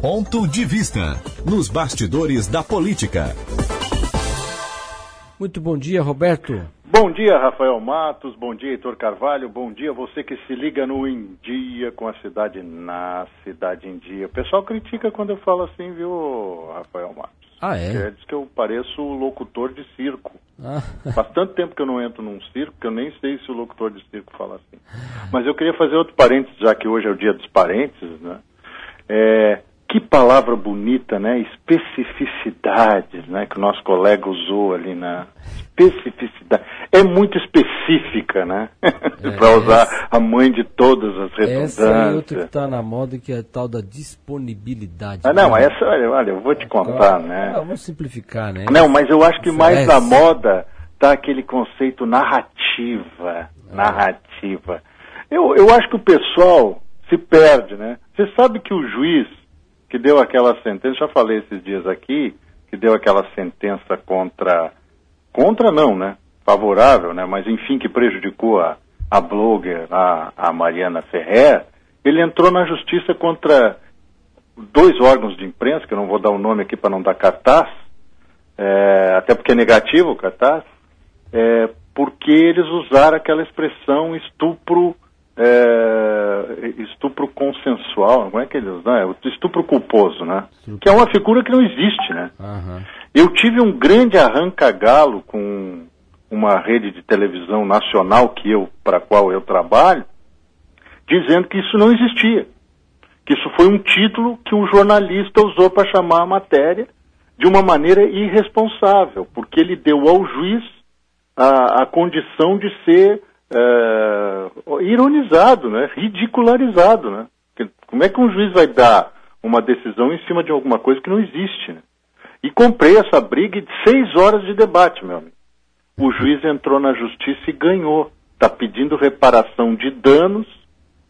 Ponto de Vista, nos bastidores da política. Muito bom dia, Roberto. Bom dia, Rafael Matos. Bom dia, Heitor Carvalho. Bom dia, você que se liga no Em Dia com a cidade na Cidade em Dia. O pessoal critica quando eu falo assim, viu, Rafael Matos? Ah, é? Diz que eu pareço locutor de circo. Ah, Faz tanto tempo que eu não entro num circo que eu nem sei se o locutor de circo fala assim. Mas eu queria fazer outro parênteses, já que hoje é o dia dos parênteses, né? É, que palavra bonita, né? Especificidades, né? Que o nosso colega usou ali na especificidade. É muito específica, né? Para usar a mãe de todas as essa é outra que redundâncias. está na moda, que é a tal da disponibilidade. Ah, não, né? essa, olha, olha, eu vou te contar, né? Ah, vamos simplificar, né? Não, mas eu acho que mais Estresse. na moda tá aquele conceito narrativa. Narrativa. Eu, eu acho que o pessoal se perde, né? Você sabe que o juiz que deu aquela sentença, já falei esses dias aqui, que deu aquela sentença contra. Contra não, né? Favorável, né? Mas enfim, que prejudicou a, a blogger, a, a Mariana Ferrer, ele entrou na justiça contra dois órgãos de imprensa, que eu não vou dar o nome aqui para não dar cartaz, é, até porque é negativo o cartaz, é, porque eles usaram aquela expressão estupro, é, estupro consensual, como é que eles? É, o estupro culposo, né? Que é uma figura que não existe, né? Aham. Eu tive um grande arranca-galo com uma rede de televisão nacional que eu, para a qual eu trabalho, dizendo que isso não existia. Que isso foi um título que um jornalista usou para chamar a matéria de uma maneira irresponsável, porque ele deu ao juiz a, a condição de ser eh, ironizado, né? ridicularizado. Né? Como é que um juiz vai dar uma decisão em cima de alguma coisa que não existe? Né? E comprei essa briga de seis horas de debate, meu amigo. O juiz entrou na justiça e ganhou. Está pedindo reparação de danos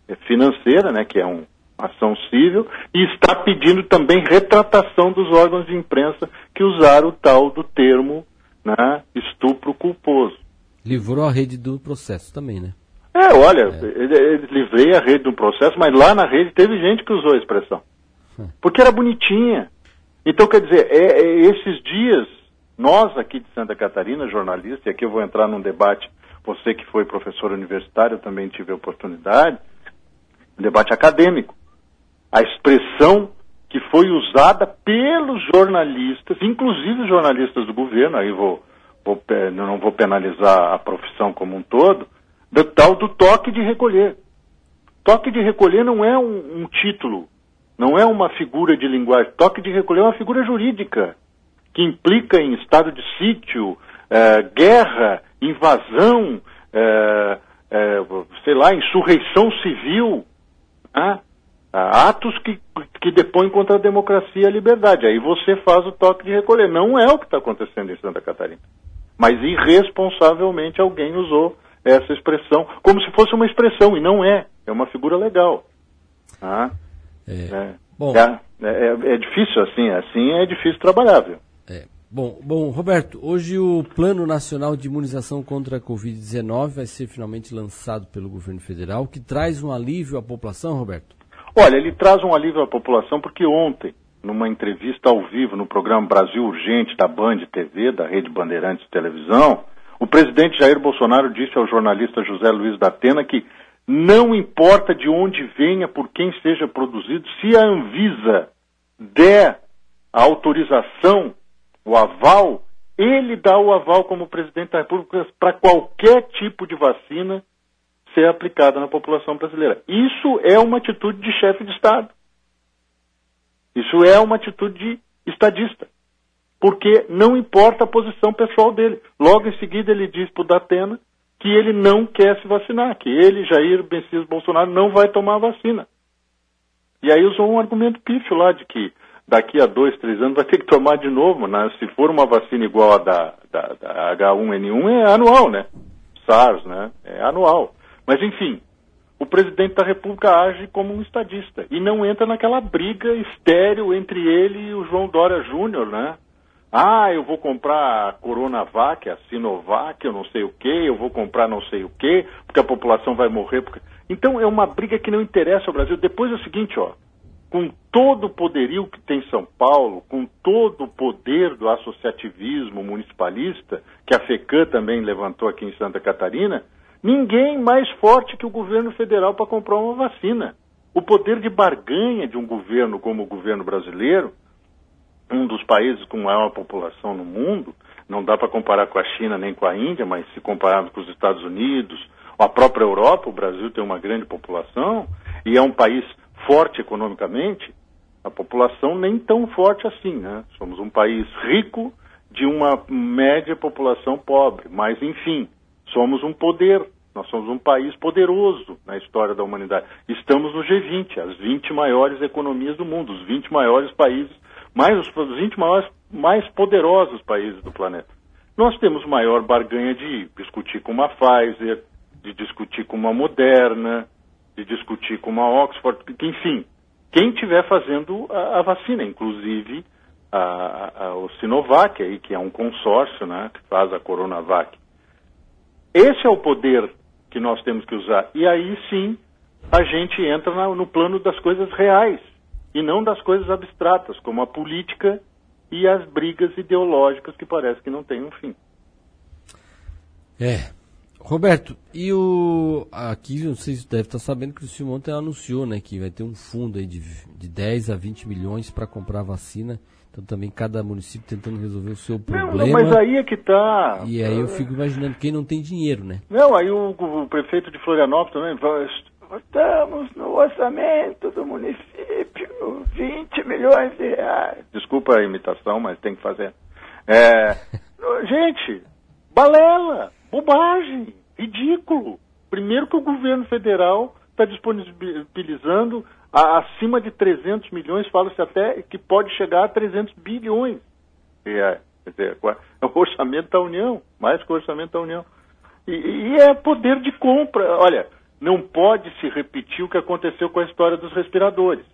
eh, financeira, né, que é um- uma ação civil, e está pedindo também retratação dos órgãos de imprensa que usaram o tal do termo né, estupro culposo. Livrou a rede do processo também, né? É, olha, ele, ele livrei a rede do processo, mas lá na rede teve gente que usou a expressão. Porque era bonitinha. Então, quer dizer, é- é esses dias, nós aqui de Santa Catarina, jornalistas, e aqui eu vou entrar num debate, você que foi professor universitário, eu também tive a oportunidade, um debate acadêmico. A expressão que foi usada pelos jornalistas, inclusive os jornalistas do governo, aí vou, vou não vou penalizar a profissão como um todo, do tal do toque de recolher. Toque de recolher não é um, um título, não é uma figura de linguagem. Toque de recolher é uma figura jurídica que implica em estado de sítio, eh, guerra, invasão, eh, eh, sei lá, insurreição civil, né? Atos que, que depõem contra a democracia e a liberdade. Aí você faz o toque de recolher. Não é o que está acontecendo em Santa Catarina. Mas irresponsavelmente alguém usou essa expressão como se fosse uma expressão, e não é. É uma figura legal. Ah, É. é, Bom. é, é- é difícil assim, assim é difícil trabalhar, viu? É. Bom, bom, Roberto, hoje o Plano Nacional de Imunização contra a Covid-19 vai ser finalmente lançado pelo governo federal, que traz um alívio à população, Roberto. Olha, ele traz um alívio à população porque ontem, numa entrevista ao vivo no programa Brasil Urgente da Band TV, da Rede Bandeirantes de Televisão, o presidente Jair Bolsonaro disse ao jornalista José Luiz da Atena que não importa de onde venha, por quem seja produzido, se a Anvisa der a autorização, o aval, ele dá o aval como presidente da República para qualquer tipo de vacina ser aplicada na população brasileira. Isso é uma atitude de chefe de Estado. Isso é uma atitude de estadista. Porque não importa a posição pessoal dele. Logo em seguida ele diz para o Datena que ele não quer se vacinar, que ele, Jair Messias Bolsonaro, não vai tomar a vacina. E aí usou um argumento pífio lá de que daqui a dois, três anos vai ter que tomar de novo, né? Se for uma vacina igual a da, da, da H1N1, é anual, né? SARS, né? É anual. Mas enfim, o presidente da República age como um estadista e não entra naquela briga estéril entre ele e o João Dória Júnior, né? Ah, eu vou comprar a Coronavac, a Sinovac, eu não sei o quê, eu vou comprar não sei o quê, porque a população vai morrer. Porque... Então é uma briga que não interessa ao Brasil. Depois é o seguinte, ó. com todo o poderio que tem São Paulo, com todo o poder do associativismo municipalista, que a FECAM também levantou aqui em Santa Catarina, ninguém mais forte que o governo federal para comprar uma vacina. O poder de barganha de um governo como o governo brasileiro, um dos países com maior população no mundo, não dá para comparar com a China nem com a Índia, mas se compararmos com os Estados Unidos, a própria Europa, o Brasil tem uma grande população e é um país forte economicamente, a população nem tão forte assim, né? Somos um país rico de uma média população pobre, mas enfim, somos um poder, nós somos um país poderoso na história da humanidade. Estamos no G20, as 20 maiores economias do mundo, os 20 maiores países, mais os 20 maiores, mais poderosos países do planeta. Nós temos maior barganha de discutir com uma Pfizer, de discutir com uma Moderna, de discutir com uma Oxford, enfim, quem estiver fazendo a, a, vacina, inclusive a, a, o Sinovac, aí, que é um consórcio né, que faz a Coronavac. Esse é o poder que nós temos que usar. E aí sim a gente entra no plano das coisas reais e não das coisas abstratas, como a política e as brigas ideológicas que parece que não têm um fim. É, Roberto, e o. Aqui, não sei se você deve estar sabendo que o ontem anunciou né, que vai ter um fundo aí de, de 10 a 20 milhões para comprar vacina. Então também cada município tentando resolver o seu problema. Não, mas aí é que tá. E aí eu fico imaginando quem não tem dinheiro, né? Não, aí o, o prefeito de Florianópolis também. Estamos no orçamento do município 20 milhões de reais. Desculpa a imitação, mas tem que fazer. É, gente, balela Bobagem, ridículo. Primeiro que o governo federal está disponibilizando a, acima de 300 milhões, fala-se até que pode chegar a 300 bilhões. É, é, é o orçamento da União, mais que o orçamento da União. E, e é poder de compra. Olha, não pode se repetir o que aconteceu com a história dos respiradores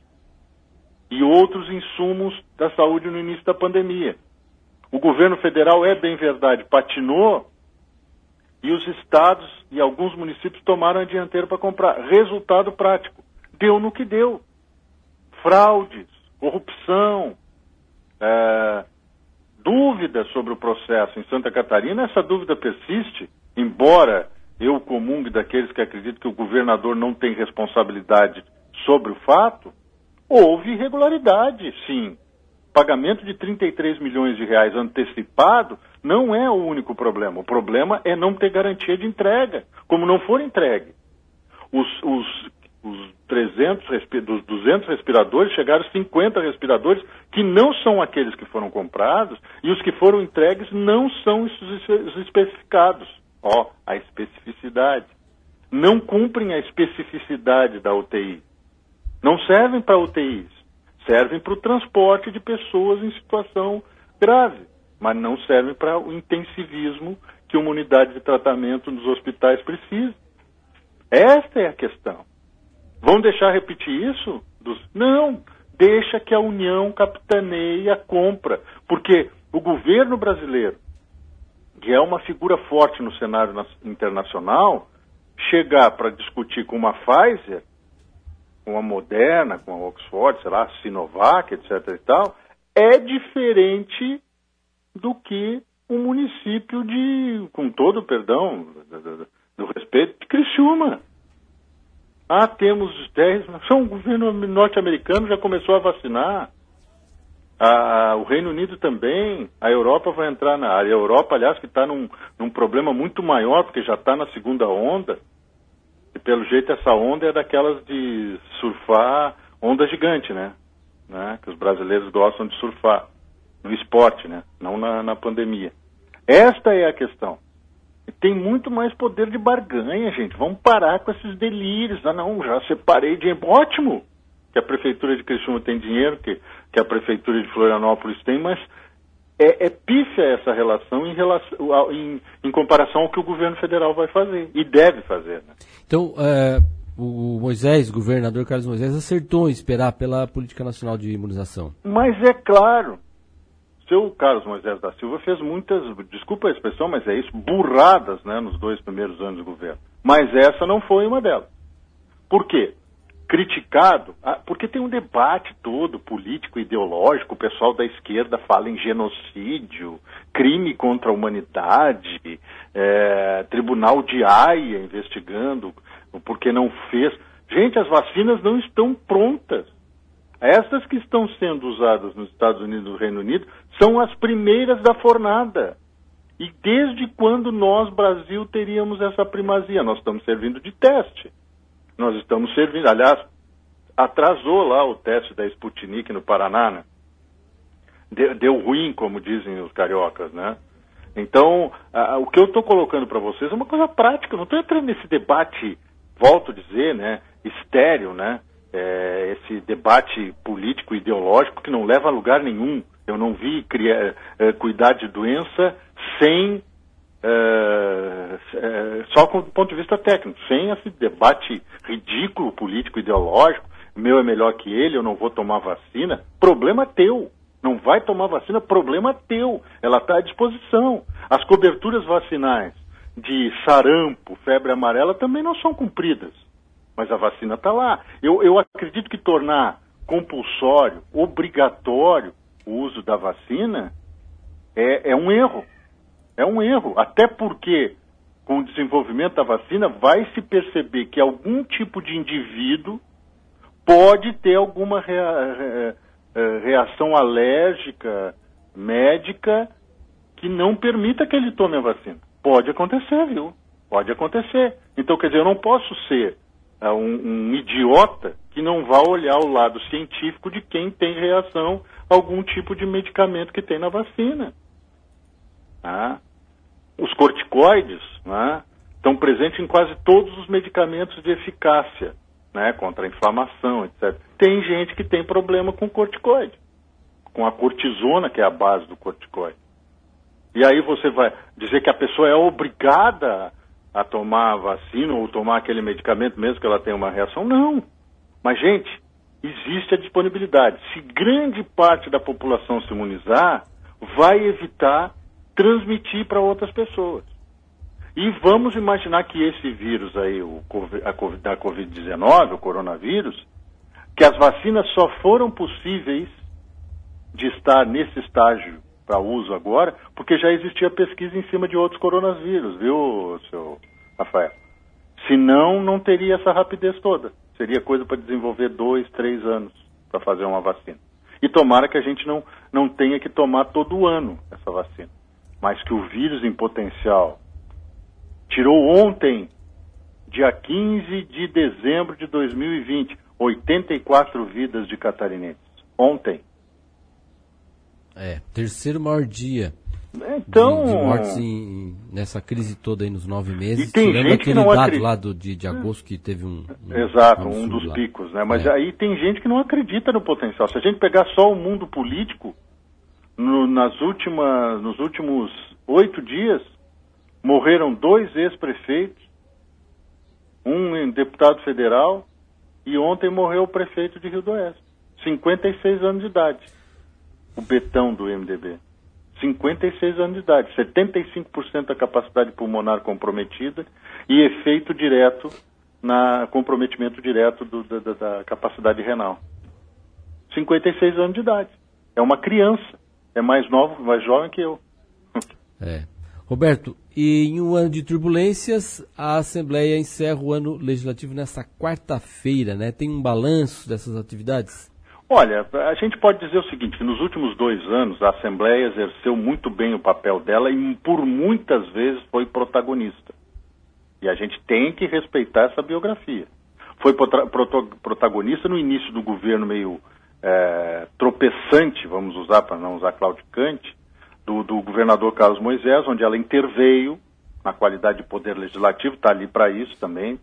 e outros insumos da saúde no início da pandemia. O governo federal, é bem verdade, patinou e os estados e alguns municípios tomaram a dianteira para comprar. Resultado prático: deu no que deu. Fraudes, corrupção, é, dúvidas sobre o processo em Santa Catarina. Essa dúvida persiste, embora eu comungue daqueles que acreditam que o governador não tem responsabilidade sobre o fato. Houve irregularidade, sim. Pagamento de 33 milhões de reais antecipado não é o único problema. O problema é não ter garantia de entrega, como não for entregue. Os, os, os 300, dos 200 respiradores, chegaram 50 respiradores que não são aqueles que foram comprados e os que foram entregues não são os especificados. Ó, a especificidade. Não cumprem a especificidade da UTI. Não servem para UTIs. Servem para o transporte de pessoas em situação grave mas não servem para o intensivismo que uma unidade de tratamento nos hospitais precisa. Esta é a questão. Vão deixar repetir isso? Não, deixa que a União capitaneie a compra, porque o governo brasileiro, que é uma figura forte no cenário internacional, chegar para discutir com uma Pfizer, com a Moderna, com a Oxford, sei lá, Sinovac, etc. e tal, é diferente do que um município de, com todo o perdão, do, respeito, de Criciúma. Ah, temos 10, são o governo norte-americano já começou a vacinar. Ah, o Reino Unido também, a Europa vai entrar na área. A Europa, aliás, que está num, num problema muito maior, porque já está na segunda onda. E pelo jeito essa onda é daquelas de surfar onda gigante, né? né? Que os brasileiros gostam de surfar no esporte, né? não na, na pandemia. Esta é a questão. Tem muito mais poder de barganha, gente. Vamos parar com esses delírios. Ah, não, já separei dinheiro. Ótimo que a prefeitura de Criciúma tem dinheiro, que, que a prefeitura de Florianópolis tem, mas é, é pífia essa relação em, relação em, em, comparação ao que o governo federal vai fazer e deve fazer. Né? Então, é, o Moisés, o governador Carlos Moisés, acertou em esperar pela política nacional de imunização. Mas é claro, seu Carlos Moisés da Silva fez muitas, desculpa a expressão, mas é isso, burradas né, nos dois primeiros anos do governo. Mas essa não foi uma delas. Por quê? criticado, ah, porque tem um debate todo político, ideológico, o pessoal da esquerda fala em genocídio, crime contra a humanidade, é, tribunal de Haia investigando porque não fez. Gente, as vacinas não estão prontas. Essas que estão sendo usadas nos Estados Unidos e no Reino Unido são as primeiras da fornada. E desde quando nós, Brasil, teríamos essa primazia? Nós estamos servindo de teste. Nós estamos servindo, aliás, atrasou lá o teste da Sputnik no Paraná, né? Deu, deu ruim, como dizem os cariocas, né? Então, a, o que eu estou colocando para vocês é uma coisa prática, não estou entrando nesse debate, volto a dizer, né, estéreo, né? É, esse debate político ideológico que não leva a lugar nenhum. Eu não vi criar, é, cuidar de doença sem é, é, só do ponto de vista técnico, sem esse debate ridículo político ideológico, meu é melhor que ele, eu não vou tomar vacina, problema teu. Não vai tomar vacina, problema teu. Ela está à disposição. As coberturas vacinais de sarampo, febre amarela também não são cumpridas. Mas a vacina está lá. Eu, eu acredito que tornar compulsório, obrigatório o uso da vacina é, é um erro. É um erro, até porque com o desenvolvimento da vacina vai se perceber que algum tipo de indivíduo pode ter alguma rea, reação alérgica médica que não permita que ele tome a vacina. Pode acontecer, viu? Pode acontecer. Então, quer dizer, eu não posso ser uh, um, um idiota que não vá olhar o lado científico de quem tem reação a algum tipo de medicamento que tem na vacina. Tá? Os corticoides né, estão presentes em quase todos os medicamentos de eficácia né, contra a inflamação, etc. Tem gente que tem problema com corticoide, com a cortisona, que é a base do corticoide. E aí você vai dizer que a pessoa é obrigada a tomar a vacina ou tomar aquele medicamento mesmo que ela tenha uma reação? Não. Mas, gente, existe a disponibilidade. Se grande parte da população se imunizar, vai evitar transmitir para outras pessoas. E vamos imaginar que esse vírus aí, o COVID, da Covid-19, o coronavírus, que as vacinas só foram possíveis de estar nesse estágio para uso agora, porque já existia pesquisa em cima de outros coronavírus, viu, seu Rafael? Senão, não teria essa rapidez toda. Seria coisa para desenvolver dois, três anos para fazer uma vacina. E tomara que a gente não, não tenha que tomar todo ano essa vacina mas que o vírus em potencial tirou ontem, dia 15 de dezembro de 2020, 84 vidas de catarinenses. Ontem. É, terceiro maior dia. Então, de, de mortes em, nessa crise toda aí nos nove meses. E tem gente que não dado acredita. lá do, de, de agosto que teve um. um Exato, um, um dos lá. picos, né? Mas é. aí tem gente que não acredita no potencial. Se a gente pegar só o mundo político, no, nas últimas, nos últimos oito dias, morreram dois ex-prefeitos, um deputado federal, e ontem morreu o prefeito de Rio do Oeste, 56 anos de idade, o Betão do MDB. 56 anos de idade, 75% da capacidade pulmonar comprometida e efeito direto na comprometimento direto do, da, da capacidade renal. 56 anos de idade. É uma criança. É mais novo, mais jovem que eu. É. Roberto, e em um ano de turbulências, a Assembleia encerra o ano legislativo nesta quarta-feira, né? Tem um balanço dessas atividades? Olha, a gente pode dizer o seguinte, que nos últimos dois anos a Assembleia exerceu muito bem o papel dela e por muitas vezes foi protagonista. E a gente tem que respeitar essa biografia. Foi protagonista no início do governo meio é, tropeçante, vamos usar para não usar claudicante, do, do governador Carlos Moisés, onde ela interveio na qualidade de poder legislativo, está ali para isso também,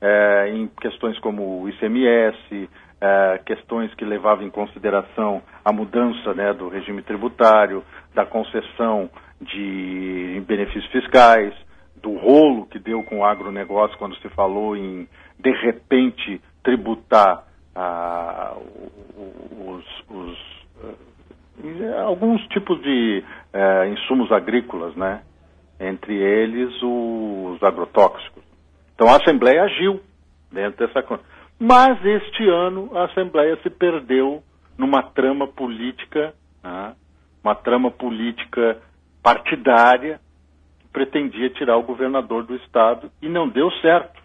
é, em questões como o ICMS, é, questões que levavam em consideração a mudança né, do regime tributário, da concessão de benefícios fiscais, do rolo que deu com o agronegócio quando se falou em, de repente, tributar ah, os, os, eh, alguns tipos de eh, insumos agrícolas, né? entre eles os agrotóxicos. Então a Assembleia agiu dentro dessa Mas este ano a Assembleia se perdeu numa trama política, né? uma trama política partidária que pretendia tirar o governador do estado e não deu certo.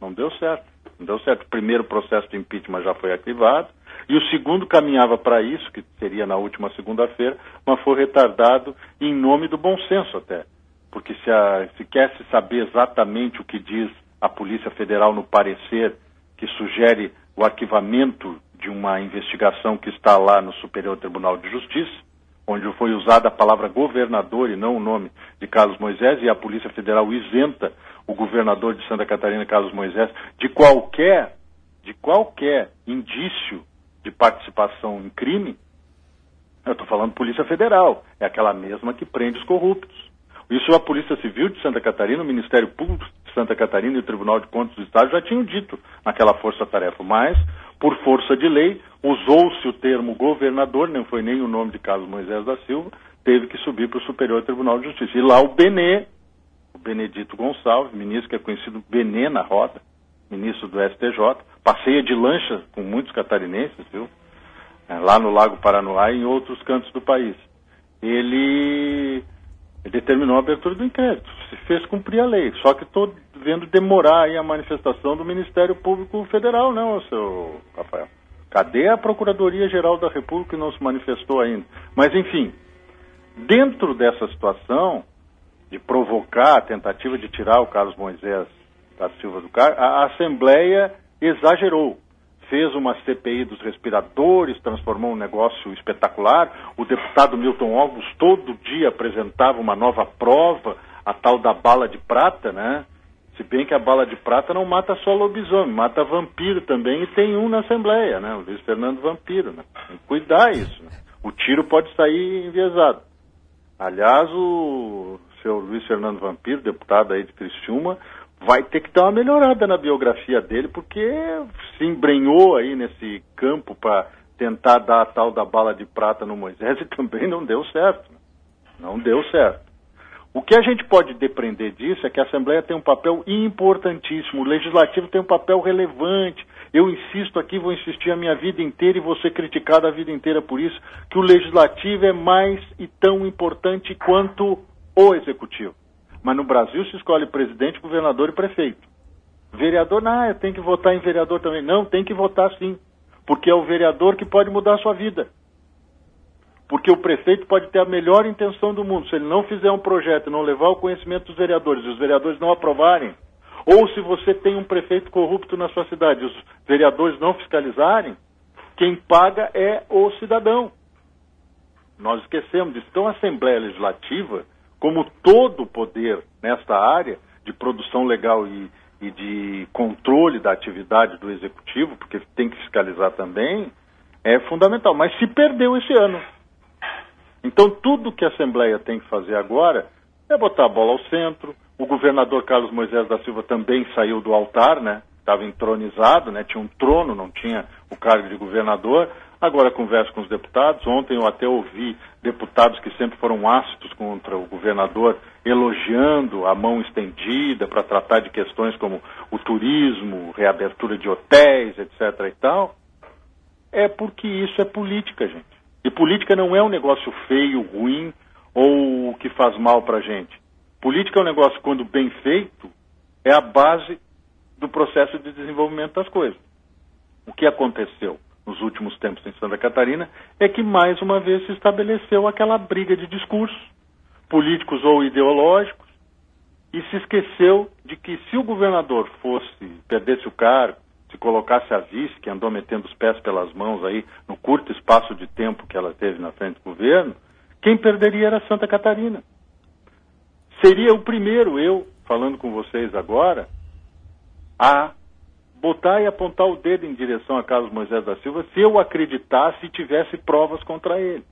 Não deu certo. Não deu certo. O primeiro processo de impeachment já foi arquivado e o segundo caminhava para isso, que seria na última segunda-feira, mas foi retardado em nome do bom senso até. Porque se, a, se quer se saber exatamente o que diz a Polícia Federal no parecer que sugere o arquivamento de uma investigação que está lá no Superior Tribunal de Justiça, onde foi usada a palavra governador e não o nome de Carlos Moisés, e a Polícia Federal isenta o governador de Santa Catarina, Carlos Moisés, de qualquer, de qualquer indício de participação em crime, eu estou falando Polícia Federal, é aquela mesma que prende os corruptos. Isso a Polícia Civil de Santa Catarina, o Ministério Público Santa Catarina e o Tribunal de Contas do Estado já tinham dito naquela força-tarefa, mas, por força de lei, usou-se o termo governador, não foi nem o nome de Carlos Moisés da Silva, teve que subir para o Superior Tribunal de Justiça. E lá o Benê, o Benedito Gonçalves, ministro que é conhecido Benê na roda, ministro do STJ, passeia de lancha com muitos catarinenses, viu? É, lá no Lago Paranoá e em outros cantos do país. Ele determinou a abertura do inquérito, se fez cumprir a lei. Só que estou vendo demorar aí a manifestação do Ministério Público Federal, não, seu Rafael. Cadê a Procuradoria-Geral da República que não se manifestou ainda? Mas, enfim, dentro dessa situação de provocar a tentativa de tirar o Carlos Moisés da Silva do Cargo, a Assembleia exagerou. Fez uma CPI dos respiradores, transformou um negócio espetacular. O deputado Milton Ovos todo dia apresentava uma nova prova, a tal da bala de prata, né? Se bem que a bala de prata não mata só lobisomem, mata vampiro também, e tem um na Assembleia, né? O Luiz Fernando Vampiro, né? Tem que cuidar isso. Né? O tiro pode sair enviesado. Aliás, o seu Luiz Fernando Vampiro, deputado aí de Criciúma, vai ter que dar uma melhorada na biografia dele, porque se embrenhou aí nesse campo para tentar dar a tal da bala de prata no Moisés e também não deu certo. Não deu certo. O que a gente pode depreender disso é que a Assembleia tem um papel importantíssimo, o Legislativo tem um papel relevante. Eu insisto aqui, vou insistir a minha vida inteira e vou ser criticado a vida inteira por isso, que o Legislativo é mais e tão importante quanto o Executivo. Mas no Brasil se escolhe presidente, governador e prefeito. Vereador, não, eu tenho que votar em vereador também. Não, tem que votar sim. Porque é o vereador que pode mudar a sua vida. Porque o prefeito pode ter a melhor intenção do mundo. Se ele não fizer um projeto, não levar o conhecimento dos vereadores e os vereadores não aprovarem, ou se você tem um prefeito corrupto na sua cidade os vereadores não fiscalizarem, quem paga é o cidadão. Nós esquecemos disso. Então a Assembleia Legislativa como todo o poder nesta área de produção legal e, e de controle da atividade do executivo, porque tem que fiscalizar também, é fundamental. Mas se perdeu esse ano. Então, tudo que a Assembleia tem que fazer agora é botar a bola ao centro. O governador Carlos Moisés da Silva também saiu do altar, né? Estava entronizado, né? Tinha um trono, não tinha o cargo de governador. Agora converso com os deputados. Ontem eu até ouvi deputados que sempre foram ácidos contra o governador elogiando a mão estendida para tratar de questões como o turismo, reabertura de hotéis, etc. e tal. É porque isso é política, gente. E política não é um negócio feio, ruim ou que faz mal para gente. Política é um negócio, quando bem feito, é a base do processo de desenvolvimento das coisas. O que aconteceu? Nos últimos tempos em Santa Catarina, é que mais uma vez se estabeleceu aquela briga de discursos, políticos ou ideológicos, e se esqueceu de que se o governador fosse, perdesse o cargo, se colocasse a vice, que andou metendo os pés pelas mãos aí no curto espaço de tempo que ela teve na frente do governo, quem perderia era Santa Catarina. Seria o primeiro, eu, falando com vocês agora, a botar e apontar o dedo em direção a Carlos Moisés da Silva se eu acreditasse e tivesse provas contra ele.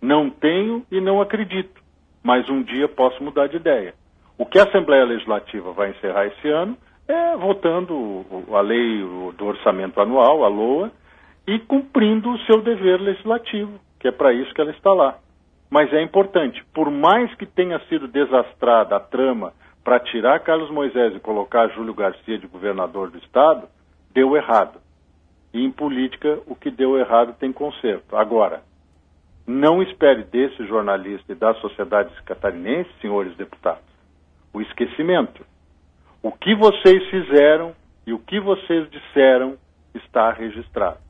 Não tenho e não acredito, mas um dia posso mudar de ideia. O que a Assembleia Legislativa vai encerrar esse ano é votando a lei do orçamento anual, a LOA, e cumprindo o seu dever legislativo, que é para isso que ela está lá. Mas é importante, por mais que tenha sido desastrada a trama para tirar Carlos Moisés e colocar Júlio Garcia de governador do estado, deu errado. E em política, o que deu errado tem conserto. Agora, não espere desse jornalista e da sociedade catarinense, senhores deputados, o esquecimento. O que vocês fizeram e o que vocês disseram está registrado.